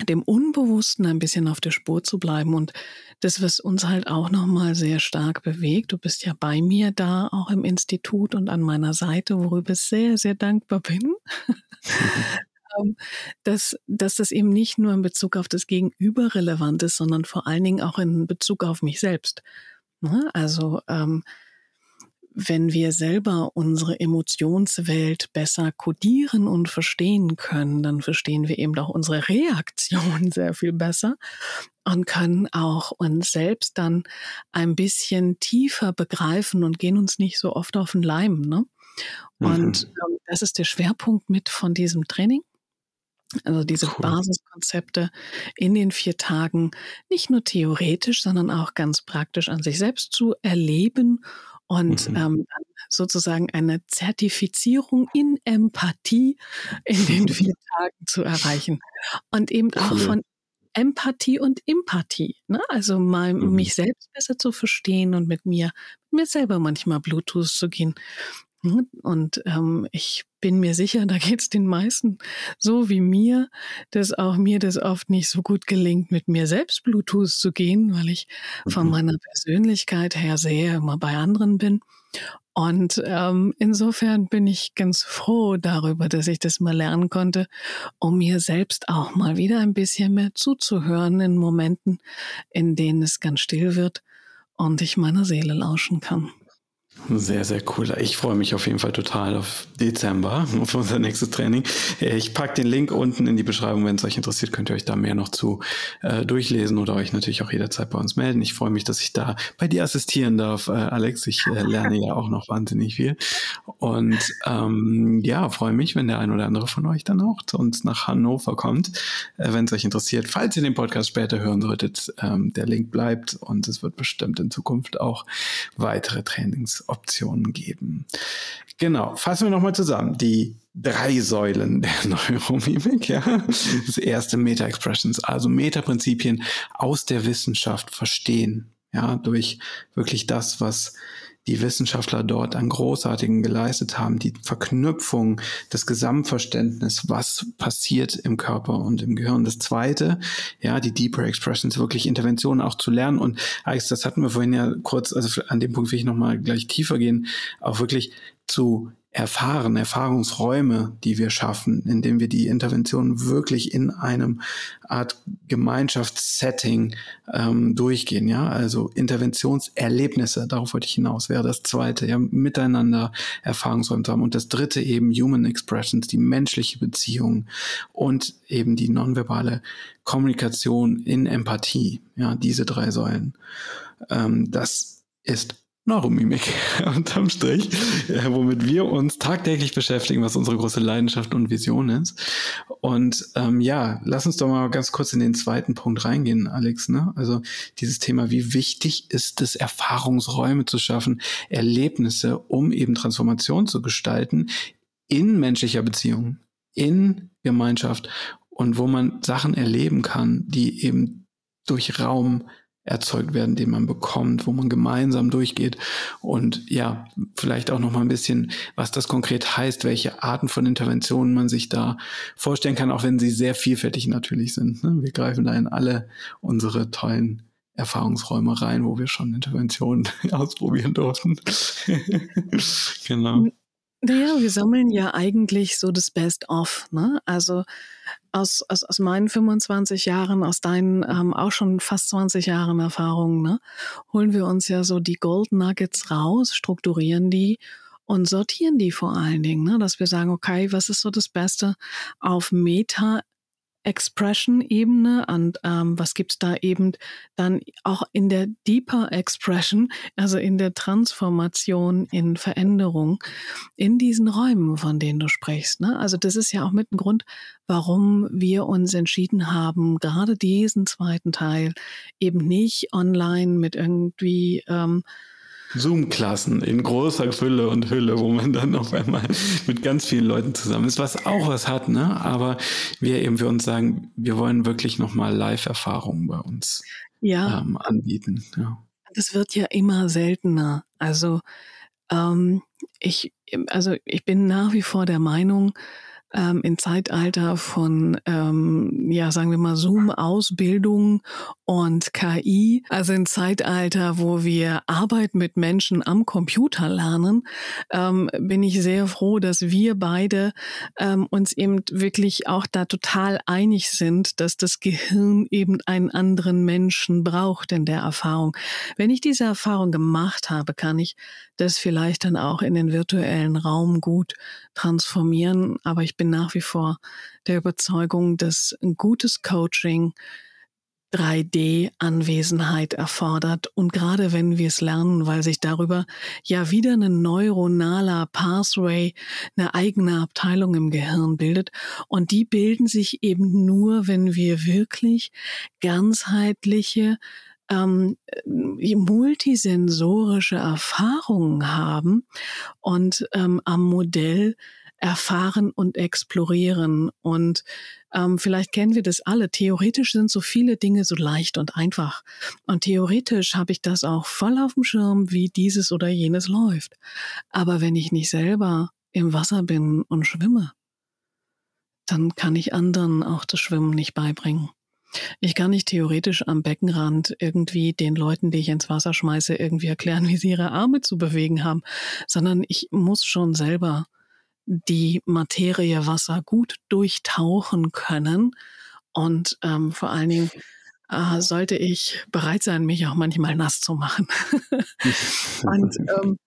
dem Unbewussten ein bisschen auf der Spur zu bleiben. Und das, was uns halt auch nochmal sehr stark bewegt, du bist ja bei mir da, auch im Institut und an meiner Seite, worüber ich sehr, sehr dankbar bin. Ähm, dass, dass das eben nicht nur in Bezug auf das Gegenüber relevant ist, sondern vor allen Dingen auch in Bezug auf mich selbst. Ne? Also ähm, wenn wir selber unsere Emotionswelt besser kodieren und verstehen können, dann verstehen wir eben auch unsere Reaktion sehr viel besser und können auch uns selbst dann ein bisschen tiefer begreifen und gehen uns nicht so oft auf den Leim. Ne? Und mhm. ähm, das ist der Schwerpunkt mit von diesem Training. Also diese cool. Basiskonzepte in den vier Tagen nicht nur theoretisch, sondern auch ganz praktisch an sich selbst zu erleben und mhm. ähm, sozusagen eine Zertifizierung in Empathie in den vier Tagen zu erreichen. Und eben cool. auch von Empathie und Empathie. Ne? Also mal mhm. mich selbst besser zu verstehen und mit mir, mit mir selber manchmal Bluetooth zu gehen. Hm, und ähm, ich bin mir sicher, da geht es den meisten so wie mir, dass auch mir das oft nicht so gut gelingt, mit mir selbst Bluetooth zu gehen, weil ich von mhm. meiner Persönlichkeit her sehr immer bei anderen bin. Und ähm, insofern bin ich ganz froh darüber, dass ich das mal lernen konnte, um mir selbst auch mal wieder ein bisschen mehr zuzuhören in Momenten, in denen es ganz still wird und ich meiner Seele lauschen kann. Sehr, sehr cool. Ich freue mich auf jeden Fall total auf Dezember, auf unser nächstes Training. Ich packe den Link unten in die Beschreibung. Wenn es euch interessiert, könnt ihr euch da mehr noch zu äh, durchlesen oder euch natürlich auch jederzeit bei uns melden. Ich freue mich, dass ich da bei dir assistieren darf, äh, Alex. Ich äh, lerne ja auch noch wahnsinnig viel. Und ähm, ja, freue mich, wenn der ein oder andere von euch dann auch zu uns nach Hannover kommt. Äh, wenn es euch interessiert, falls ihr den Podcast später hören solltet, ähm, der Link bleibt und es wird bestimmt in Zukunft auch weitere Trainings Optionen geben. Genau, fassen wir nochmal zusammen. Die drei Säulen der Neuromimik, ja. Das erste Meta-Expressions, also Meta-Prinzipien aus der Wissenschaft verstehen, ja, durch wirklich das, was die Wissenschaftler dort an Großartigen geleistet haben, die Verknüpfung, das Gesamtverständnis, was passiert im Körper und im Gehirn. Das zweite, ja, die Deeper Expressions, wirklich Interventionen auch zu lernen. Und Alex, das hatten wir vorhin ja kurz, also an dem Punkt will ich nochmal gleich tiefer gehen, auch wirklich zu erfahren, Erfahrungsräume, die wir schaffen, indem wir die Intervention wirklich in einem Art Gemeinschaftssetting ähm, durchgehen, ja, also Interventionserlebnisse, darauf wollte ich hinaus, wäre das zweite, ja, miteinander Erfahrungsräume zu haben. Und das dritte eben Human Expressions, die menschliche Beziehung und eben die nonverbale Kommunikation in Empathie, ja, diese drei Säulen. Ähm, das ist Neuromimik unterm Strich, womit wir uns tagtäglich beschäftigen, was unsere große Leidenschaft und Vision ist. Und ähm, ja, lass uns doch mal ganz kurz in den zweiten Punkt reingehen, Alex. Ne? Also dieses Thema, wie wichtig ist es, Erfahrungsräume zu schaffen, Erlebnisse, um eben Transformation zu gestalten in menschlicher Beziehung, in Gemeinschaft und wo man Sachen erleben kann, die eben durch Raum erzeugt werden, den man bekommt, wo man gemeinsam durchgeht und ja, vielleicht auch noch mal ein bisschen, was das konkret heißt, welche Arten von Interventionen man sich da vorstellen kann, auch wenn sie sehr vielfältig natürlich sind. Ne? Wir greifen da in alle unsere tollen Erfahrungsräume rein, wo wir schon Interventionen ausprobieren durften. genau. Naja, wir sammeln ja eigentlich so das Best-of. Ne? Also aus, aus, aus meinen 25 Jahren, aus deinen ähm, auch schon fast 20 Jahren Erfahrung, ne, holen wir uns ja so die Gold Nuggets raus, strukturieren die und sortieren die vor allen Dingen, ne, dass wir sagen, okay, was ist so das Beste auf Meta Expression-Ebene und ähm, was gibt's da eben dann auch in der Deeper Expression, also in der Transformation, in Veränderung, in diesen Räumen, von denen du sprichst. Ne? Also das ist ja auch mit ein Grund, warum wir uns entschieden haben, gerade diesen zweiten Teil eben nicht online mit irgendwie ähm, Zoom-Klassen in großer Fülle und Hülle, wo man dann auf einmal mit ganz vielen Leuten zusammen ist, was auch was hat, ne? Aber wir eben für uns sagen, wir wollen wirklich nochmal Live-Erfahrungen bei uns ja. ähm, anbieten. Ja. Das wird ja immer seltener. Also ähm, ich, also ich bin nach wie vor der Meinung, ähm, im Zeitalter von, ähm, ja, sagen wir mal, Zoom-Ausbildung und KI, also im Zeitalter, wo wir Arbeit mit Menschen am Computer lernen, ähm, bin ich sehr froh, dass wir beide ähm, uns eben wirklich auch da total einig sind, dass das Gehirn eben einen anderen Menschen braucht in der Erfahrung. Wenn ich diese Erfahrung gemacht habe, kann ich das vielleicht dann auch in den virtuellen Raum gut transformieren. Aber ich bin nach wie vor der Überzeugung, dass ein gutes Coaching 3D-Anwesenheit erfordert. Und gerade wenn wir es lernen, weil sich darüber ja wieder ein neuronaler Pathway, eine eigene Abteilung im Gehirn bildet. Und die bilden sich eben nur, wenn wir wirklich ganzheitliche ähm, multisensorische Erfahrungen haben und ähm, am Modell erfahren und explorieren. Und ähm, vielleicht kennen wir das alle. Theoretisch sind so viele Dinge so leicht und einfach. Und theoretisch habe ich das auch voll auf dem Schirm, wie dieses oder jenes läuft. Aber wenn ich nicht selber im Wasser bin und schwimme, dann kann ich anderen auch das Schwimmen nicht beibringen. Ich kann nicht theoretisch am Beckenrand irgendwie den Leuten, die ich ins Wasser schmeiße, irgendwie erklären, wie sie ihre Arme zu bewegen haben, sondern ich muss schon selber die Materie Wasser gut durchtauchen können. Und ähm, vor allen Dingen äh, sollte ich bereit sein, mich auch manchmal nass zu machen. Und ähm,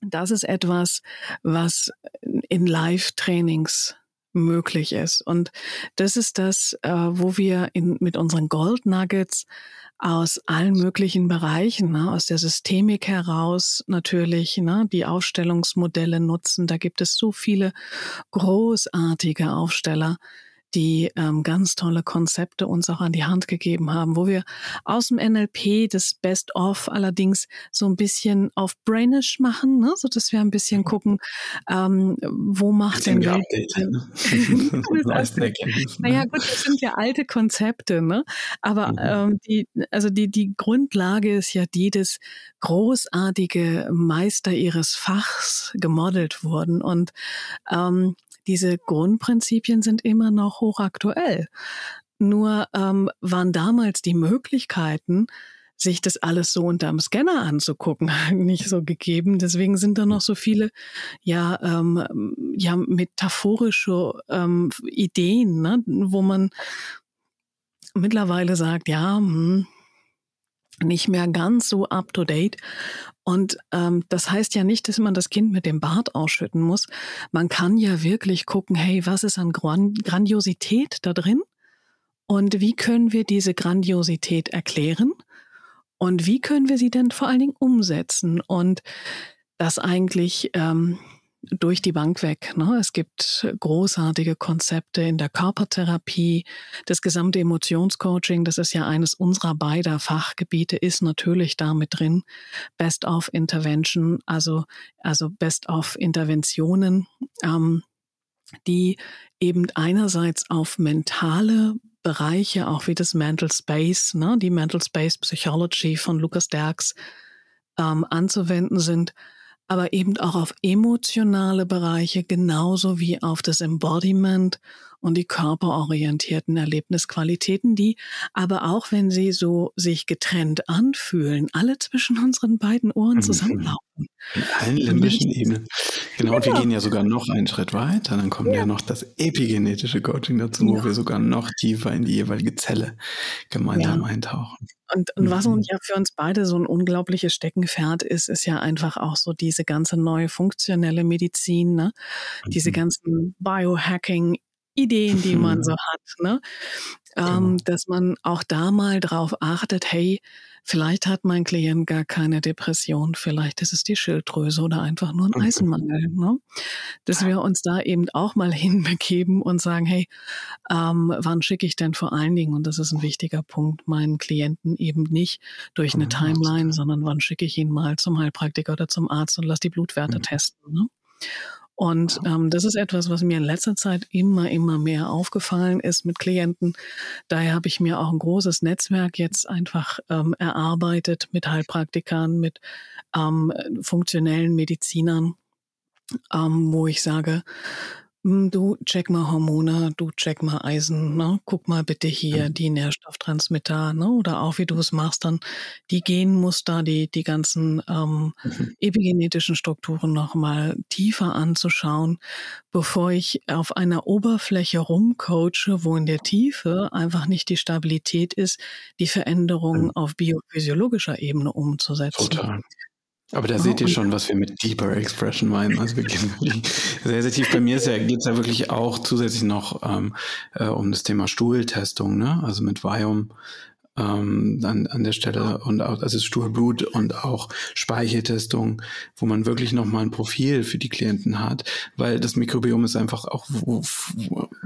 das ist etwas, was in Live-Trainings möglich ist. Und das ist das, äh, wo wir in, mit unseren Gold Nuggets aus allen möglichen Bereichen, ne, aus der Systemik heraus natürlich, ne, die Aufstellungsmodelle nutzen. Da gibt es so viele großartige Aufsteller, die ähm, ganz tolle Konzepte uns auch an die Hand gegeben haben, wo wir aus dem NLP das Best-of allerdings so ein bisschen auf Brainish machen, ne? so dass wir ein bisschen gucken, ähm, wo macht denn Welt ne? Naja gut, das sind ja alte Konzepte, ne? aber mhm. ähm, die, also die, die Grundlage ist ja die, dass großartige Meister ihres Fachs gemodelt wurden und ähm, diese Grundprinzipien sind immer noch hochaktuell. Nur ähm, waren damals die Möglichkeiten sich das alles so unterm Scanner anzugucken, nicht so gegeben. Deswegen sind da noch so viele, ja, ähm, ja, metaphorische ähm, Ideen, ne, wo man mittlerweile sagt, ja, hm, nicht mehr ganz so up to date. Und ähm, das heißt ja nicht, dass man das Kind mit dem Bart ausschütten muss. Man kann ja wirklich gucken, hey, was ist an Grandiosität da drin? Und wie können wir diese Grandiosität erklären? Und wie können wir sie denn vor allen Dingen umsetzen? Und das eigentlich ähm, durch die Bank weg. Ne? Es gibt großartige Konzepte in der Körpertherapie, das gesamte Emotionscoaching, das ist ja eines unserer beider Fachgebiete, ist natürlich da mit drin. Best of Intervention, also, also Best of Interventionen, ähm, die eben einerseits auf mentale Bereiche, auch wie das Mental Space, ne, die Mental Space Psychology von Lukas Derks ähm, anzuwenden sind, aber eben auch auf emotionale Bereiche genauso wie auf das Embodiment und die körperorientierten Erlebnisqualitäten, die aber auch wenn sie so sich getrennt anfühlen, alle zwischen unseren beiden Ohren mhm. zusammenlaufen. In allen limbischen Ebenen. Genau, und wir genau. gehen ja sogar noch einen Schritt weiter. Dann kommt ja, ja noch das epigenetische Coaching dazu, ja. wo wir sogar noch tiefer in die jeweilige Zelle gemeinsam ja. eintauchen. Und, und was mhm. uns ja für uns beide so ein unglaubliches Steckenpferd ist, ist ja einfach auch so diese ganze neue funktionelle Medizin, ne? Mhm. diese ganzen Biohacking, Ideen, die man so hat, ne? Ähm, genau. dass man auch da mal drauf achtet, hey, vielleicht hat mein Klient gar keine Depression, vielleicht ist es die Schilddrüse oder einfach nur ein mhm. Eisenmangel. Ne? Dass wir uns da eben auch mal hinbegeben und sagen, hey, ähm, wann schicke ich denn vor allen Dingen, und das ist ein wichtiger Punkt, meinen Klienten eben nicht durch eine Timeline, sondern wann schicke ich ihn mal zum Heilpraktiker oder zum Arzt und lass die Blutwerte mhm. testen. Ne? Und ähm, das ist etwas, was mir in letzter Zeit immer, immer mehr aufgefallen ist mit Klienten. Daher habe ich mir auch ein großes Netzwerk jetzt einfach ähm, erarbeitet mit Heilpraktikern, mit ähm, funktionellen Medizinern, ähm, wo ich sage, du check mal Hormone, du check mal Eisen, ne? Guck mal bitte hier die Nährstofftransmitter, ne? Oder auch wie du es machst, dann die Genmuster, die, die ganzen ähm, mhm. epigenetischen Strukturen nochmal tiefer anzuschauen, bevor ich auf einer Oberfläche rumcoache, wo in der Tiefe einfach nicht die Stabilität ist, die Veränderungen mhm. auf biophysiologischer Ebene umzusetzen. Total. Aber da seht ihr schon, was wir mit Deeper Expression meinen. Also wir gehen sehr, sehr tief. Bei mir ja, geht es ja wirklich auch zusätzlich noch ähm, äh, um das Thema Stuhltestung, ne? Also mit Viome ähm, an, an der Stelle und auch, also Stuhlblut und auch Speicheltestung, wo man wirklich nochmal ein Profil für die Klienten hat, weil das Mikrobiom ist einfach auch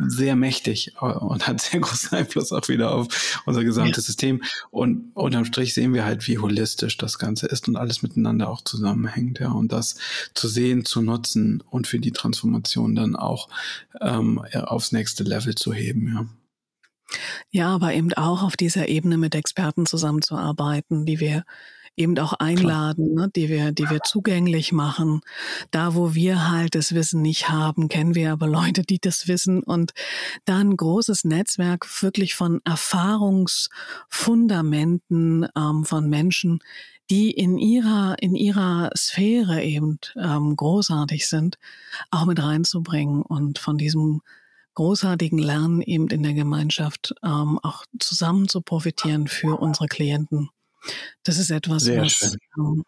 sehr mächtig und hat sehr großen Einfluss auch wieder auf unser gesamtes ja. System. Und unterm Strich sehen wir halt, wie holistisch das Ganze ist und alles miteinander auch zusammenhängt, ja. Und das zu sehen, zu nutzen und für die Transformation dann auch ähm, aufs nächste Level zu heben, ja. Ja, aber eben auch auf dieser Ebene mit Experten zusammenzuarbeiten, die wir eben auch einladen, ne, die wir, die wir zugänglich machen. Da, wo wir halt das Wissen nicht haben, kennen wir aber Leute, die das wissen und da ein großes Netzwerk wirklich von Erfahrungsfundamenten ähm, von Menschen, die in ihrer, in ihrer Sphäre eben ähm, großartig sind, auch mit reinzubringen und von diesem großartigen Lernen eben in der Gemeinschaft ähm, auch zusammen zu profitieren für unsere Klienten. Das ist etwas, Sehr was ähm,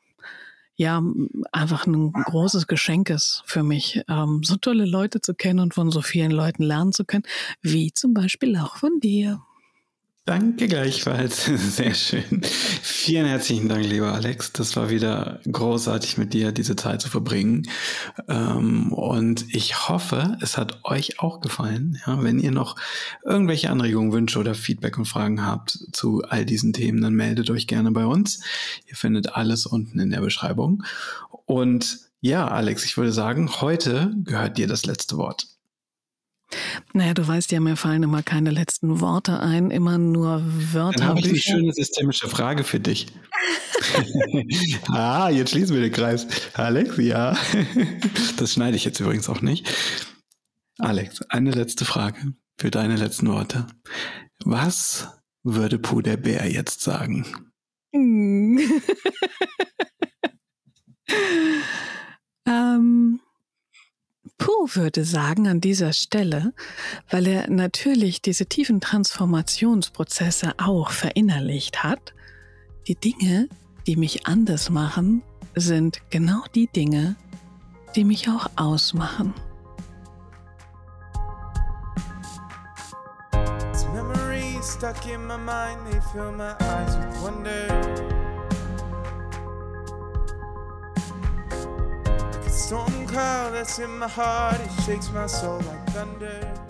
ja einfach ein großes Geschenk ist für mich, ähm, so tolle Leute zu kennen und von so vielen Leuten lernen zu können, wie zum Beispiel auch von dir. Danke gleichfalls. Sehr schön. Vielen herzlichen Dank, lieber Alex. Das war wieder großartig mit dir, diese Zeit zu verbringen. Ähm, und ich hoffe, es hat euch auch gefallen. Wenn ihr noch irgendwelche Anregungen, Wünsche oder Feedback und Fragen habt zu all diesen Themen, dann meldet euch gerne bei uns. Ihr findet alles unten in der Beschreibung. Und ja, Alex, ich würde sagen, heute gehört dir das letzte Wort. Naja, du weißt ja, mir fallen immer keine letzten Worte ein, immer nur Wörter. Dann habe ich eine schöne systemische Frage für dich. ah, jetzt schließen wir den Kreis. Alex, ja. das schneide ich jetzt übrigens auch nicht. Alex, eine letzte Frage für deine letzten Worte. Was würde Puh der Bär jetzt sagen? Hm. ähm, Puh würde sagen an dieser Stelle, weil er natürlich diese tiefen Transformationsprozesse auch verinnerlicht hat, die Dinge, die mich anders machen, sind genau die Dinge, die mich auch ausmachen. stuck in my mind, they fill my eyes with wonder. Storm cloud that's in my heart, it shakes my soul like thunder.